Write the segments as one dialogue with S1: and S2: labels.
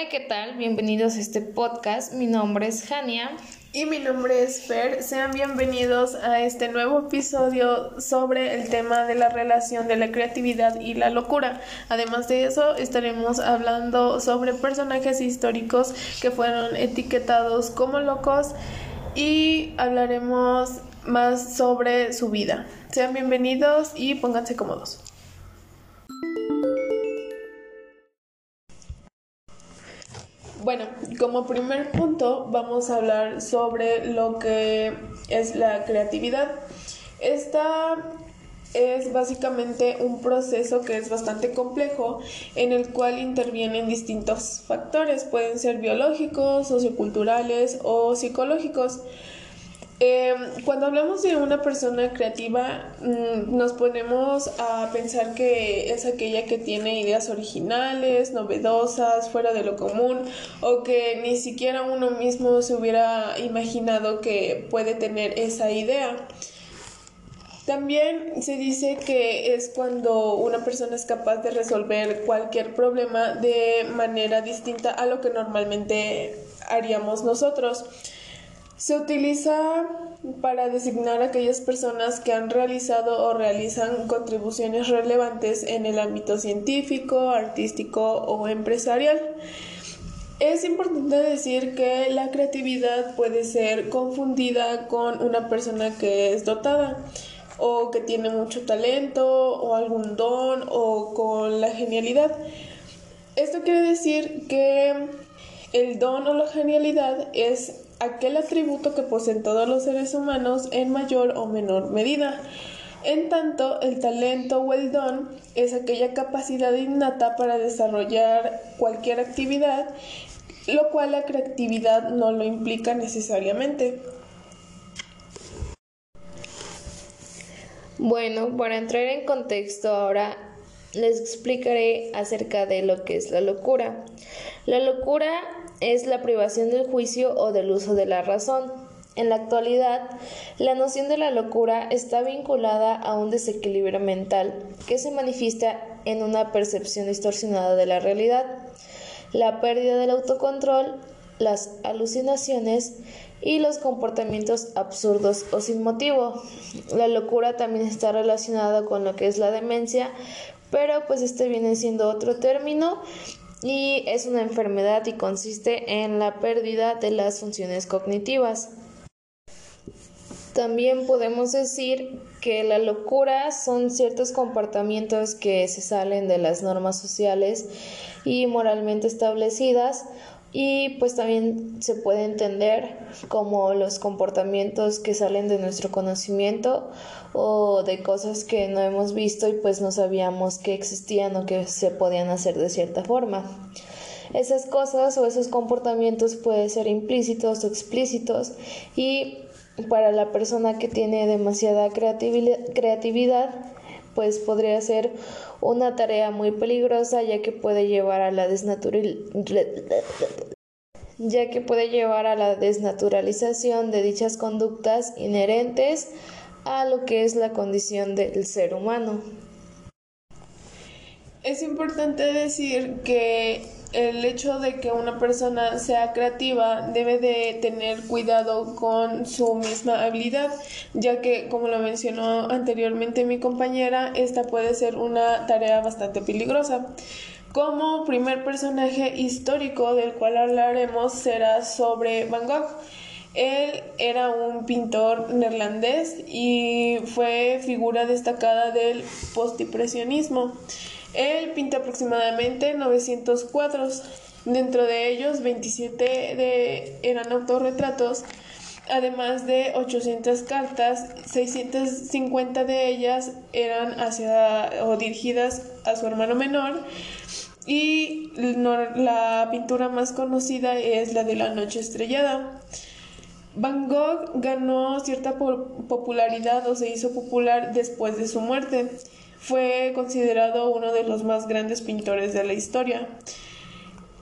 S1: Hola, ¿qué tal? Bienvenidos a este podcast. Mi nombre es Jania.
S2: Y mi nombre es Fer. Sean bienvenidos a este nuevo episodio sobre el tema de la relación de la creatividad y la locura. Además de eso, estaremos hablando sobre personajes históricos que fueron etiquetados como locos y hablaremos más sobre su vida. Sean bienvenidos y pónganse cómodos. Bueno, como primer punto vamos a hablar sobre lo que es la creatividad. Esta es básicamente un proceso que es bastante complejo en el cual intervienen distintos factores, pueden ser biológicos, socioculturales o psicológicos. Eh, cuando hablamos de una persona creativa, mm, nos ponemos a pensar que es aquella que tiene ideas originales, novedosas, fuera de lo común, o que ni siquiera uno mismo se hubiera imaginado que puede tener esa idea. También se dice que es cuando una persona es capaz de resolver cualquier problema de manera distinta a lo que normalmente haríamos nosotros. Se utiliza para designar a aquellas personas que han realizado o realizan contribuciones relevantes en el ámbito científico, artístico o empresarial. Es importante decir que la creatividad puede ser confundida con una persona que es dotada o que tiene mucho talento o algún don o con la genialidad. Esto quiere decir que el don o la genialidad es aquel atributo que poseen todos los seres humanos en mayor o menor medida. En tanto, el talento o el don es aquella capacidad innata para desarrollar cualquier actividad, lo cual la creatividad no lo implica necesariamente.
S1: Bueno, para entrar en contexto ahora les explicaré acerca de lo que es la locura. La locura es la privación del juicio o del uso de la razón. En la actualidad, la noción de la locura está vinculada a un desequilibrio mental que se manifiesta en una percepción distorsionada de la realidad, la pérdida del autocontrol, las alucinaciones y los comportamientos absurdos o sin motivo. La locura también está relacionada con lo que es la demencia, pero pues este viene siendo otro término y es una enfermedad y consiste en la pérdida de las funciones cognitivas. También podemos decir que la locura son ciertos comportamientos que se salen de las normas sociales y moralmente establecidas y pues también se puede entender como los comportamientos que salen de nuestro conocimiento o de cosas que no hemos visto y pues no sabíamos que existían o que se podían hacer de cierta forma. Esas cosas o esos comportamientos pueden ser implícitos o explícitos y para la persona que tiene demasiada creatividad pues podría ser una tarea muy peligrosa ya que puede llevar a la ya que puede llevar a la desnaturalización de dichas conductas inherentes a lo que es la condición del ser humano.
S2: Es importante decir que el hecho de que una persona sea creativa debe de tener cuidado con su misma habilidad, ya que, como lo mencionó anteriormente mi compañera, esta puede ser una tarea bastante peligrosa. Como primer personaje histórico del cual hablaremos será sobre Van Gogh. Él era un pintor neerlandés y fue figura destacada del postimpresionismo. Él pinta aproximadamente 900 cuadros. Dentro de ellos, 27 de, eran autorretratos, además de 800 cartas, 650 de ellas eran hacia o dirigidas a su hermano menor y la pintura más conocida es la de la noche estrellada. Van Gogh ganó cierta popularidad o se hizo popular después de su muerte fue considerado uno de los más grandes pintores de la historia.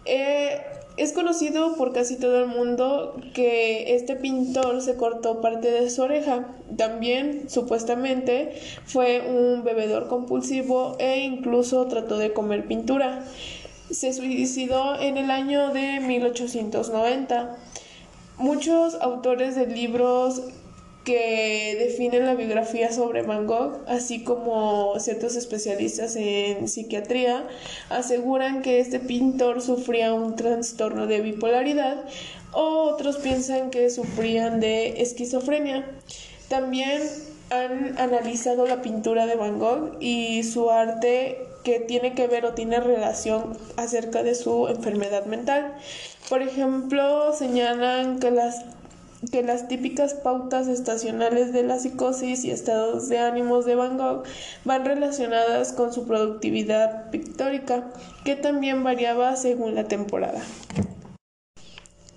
S2: Eh, es conocido por casi todo el mundo que este pintor se cortó parte de su oreja. También, supuestamente, fue un bebedor compulsivo e incluso trató de comer pintura. se suicidó en el año de 1890. Muchos autores de libros que definen la biografía sobre Van Gogh, así como ciertos especialistas en psiquiatría, aseguran que este pintor sufría un trastorno de bipolaridad o otros piensan que sufrían de esquizofrenia. También han analizado la pintura de Van Gogh y su arte que tiene que ver o tiene relación acerca de su enfermedad mental. Por ejemplo, señalan que las que las típicas pautas estacionales de la psicosis y estados de ánimos de Van Gogh van relacionadas con su productividad pictórica, que también variaba según la temporada.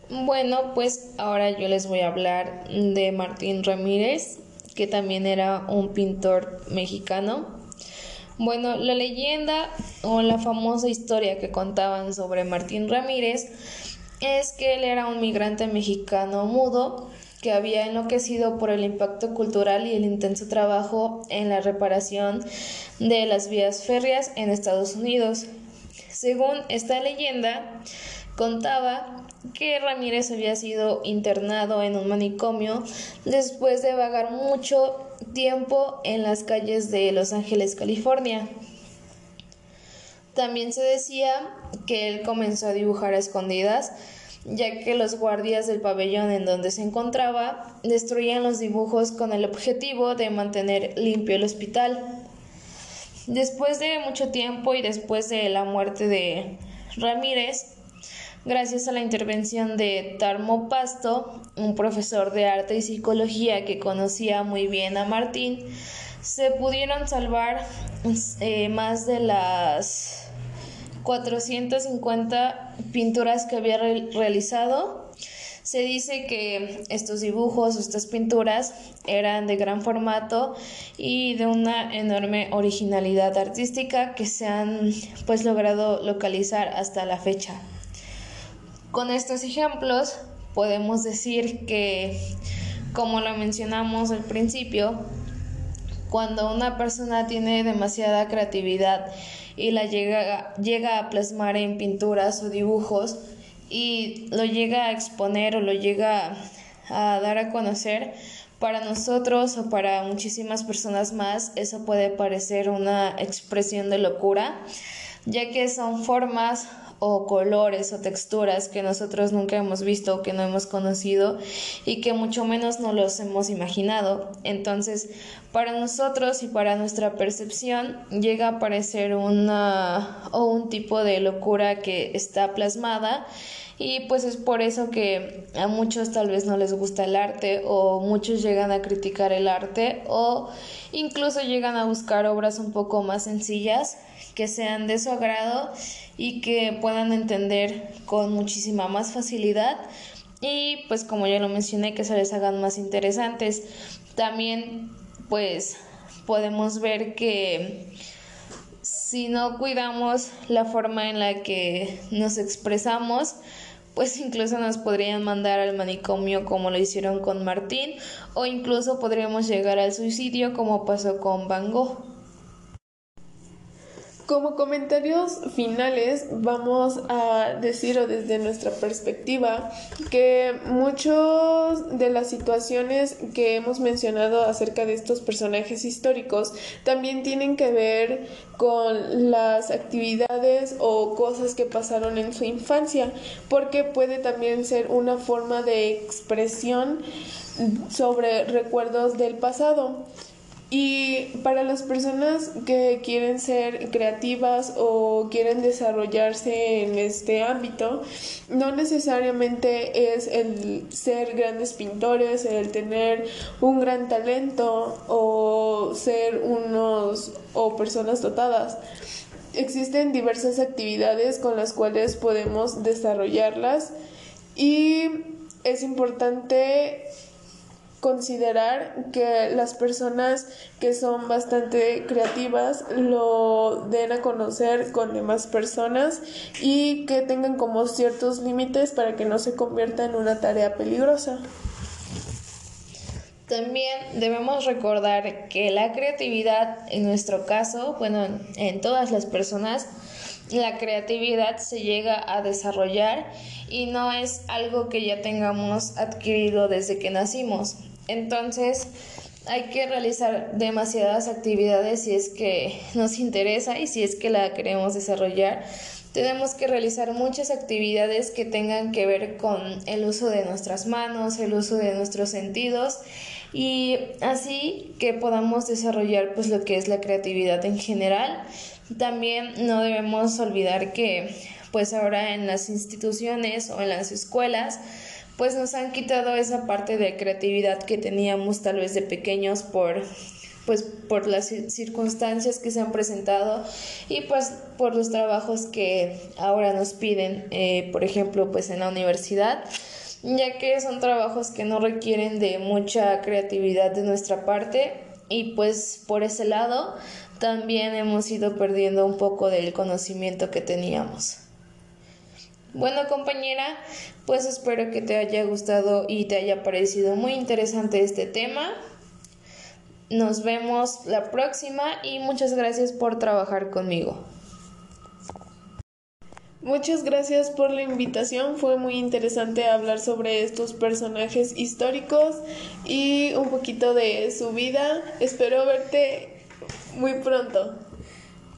S1: Bueno, pues ahora yo les voy a hablar de Martín Ramírez, que también era un pintor mexicano. Bueno, la leyenda o la famosa historia que contaban sobre Martín Ramírez es que él era un migrante mexicano mudo que había enloquecido por el impacto cultural y el intenso trabajo en la reparación de las vías férreas en Estados Unidos. Según esta leyenda, contaba que Ramírez había sido internado en un manicomio después de vagar mucho tiempo en las calles de Los Ángeles, California. También se decía que él comenzó a dibujar a escondidas, ya que los guardias del pabellón en donde se encontraba destruían los dibujos con el objetivo de mantener limpio el hospital. Después de mucho tiempo y después de la muerte de Ramírez, gracias a la intervención de Tarmo Pasto, un profesor de arte y psicología que conocía muy bien a Martín, se pudieron salvar eh, más de las 450 pinturas que había realizado. Se dice que estos dibujos, estas pinturas, eran de gran formato y de una enorme originalidad artística que se han pues logrado localizar hasta la fecha. Con estos ejemplos podemos decir que, como lo mencionamos al principio, cuando una persona tiene demasiada creatividad y la llega, llega a plasmar en pinturas o dibujos y lo llega a exponer o lo llega a dar a conocer, para nosotros o para muchísimas personas más eso puede parecer una expresión de locura, ya que son formas o colores o texturas que nosotros nunca hemos visto o que no hemos conocido y que mucho menos no los hemos imaginado. Entonces, para nosotros y para nuestra percepción llega a parecer una o un tipo de locura que está plasmada y pues es por eso que a muchos tal vez no les gusta el arte o muchos llegan a criticar el arte o incluso llegan a buscar obras un poco más sencillas que sean de su agrado y que puedan entender con muchísima más facilidad y pues como ya lo mencioné que se les hagan más interesantes. También pues podemos ver que si no cuidamos la forma en la que nos expresamos, pues incluso nos podrían mandar al manicomio como lo hicieron con Martín o incluso podríamos llegar al suicidio como pasó con Van Gogh.
S2: Como comentarios finales vamos a decir o desde nuestra perspectiva que muchas de las situaciones que hemos mencionado acerca de estos personajes históricos también tienen que ver con las actividades o cosas que pasaron en su infancia porque puede también ser una forma de expresión sobre recuerdos del pasado. Y para las personas que quieren ser creativas o quieren desarrollarse en este ámbito, no necesariamente es el ser grandes pintores, el tener un gran talento o ser unos o personas dotadas. Existen diversas actividades con las cuales podemos desarrollarlas y es importante considerar que las personas que son bastante creativas lo den a conocer con demás personas y que tengan como ciertos límites para que no se convierta en una tarea peligrosa.
S1: También debemos recordar que la creatividad, en nuestro caso, bueno, en todas las personas, la creatividad se llega a desarrollar y no es algo que ya tengamos adquirido desde que nacimos. Entonces, hay que realizar demasiadas actividades si es que nos interesa y si es que la queremos desarrollar. Tenemos que realizar muchas actividades que tengan que ver con el uso de nuestras manos, el uso de nuestros sentidos y así que podamos desarrollar pues lo que es la creatividad en general. También no debemos olvidar que pues ahora en las instituciones o en las escuelas pues nos han quitado esa parte de creatividad que teníamos tal vez de pequeños por pues por las circunstancias que se han presentado y pues por los trabajos que ahora nos piden eh, por ejemplo pues en la universidad ya que son trabajos que no requieren de mucha creatividad de nuestra parte y pues por ese lado también hemos ido perdiendo un poco del conocimiento que teníamos. Bueno compañera, pues espero que te haya gustado y te haya parecido muy interesante este tema. Nos vemos la próxima y muchas gracias por trabajar conmigo.
S2: Muchas gracias por la invitación, fue muy interesante hablar sobre estos personajes históricos y un poquito de su vida. Espero verte muy pronto.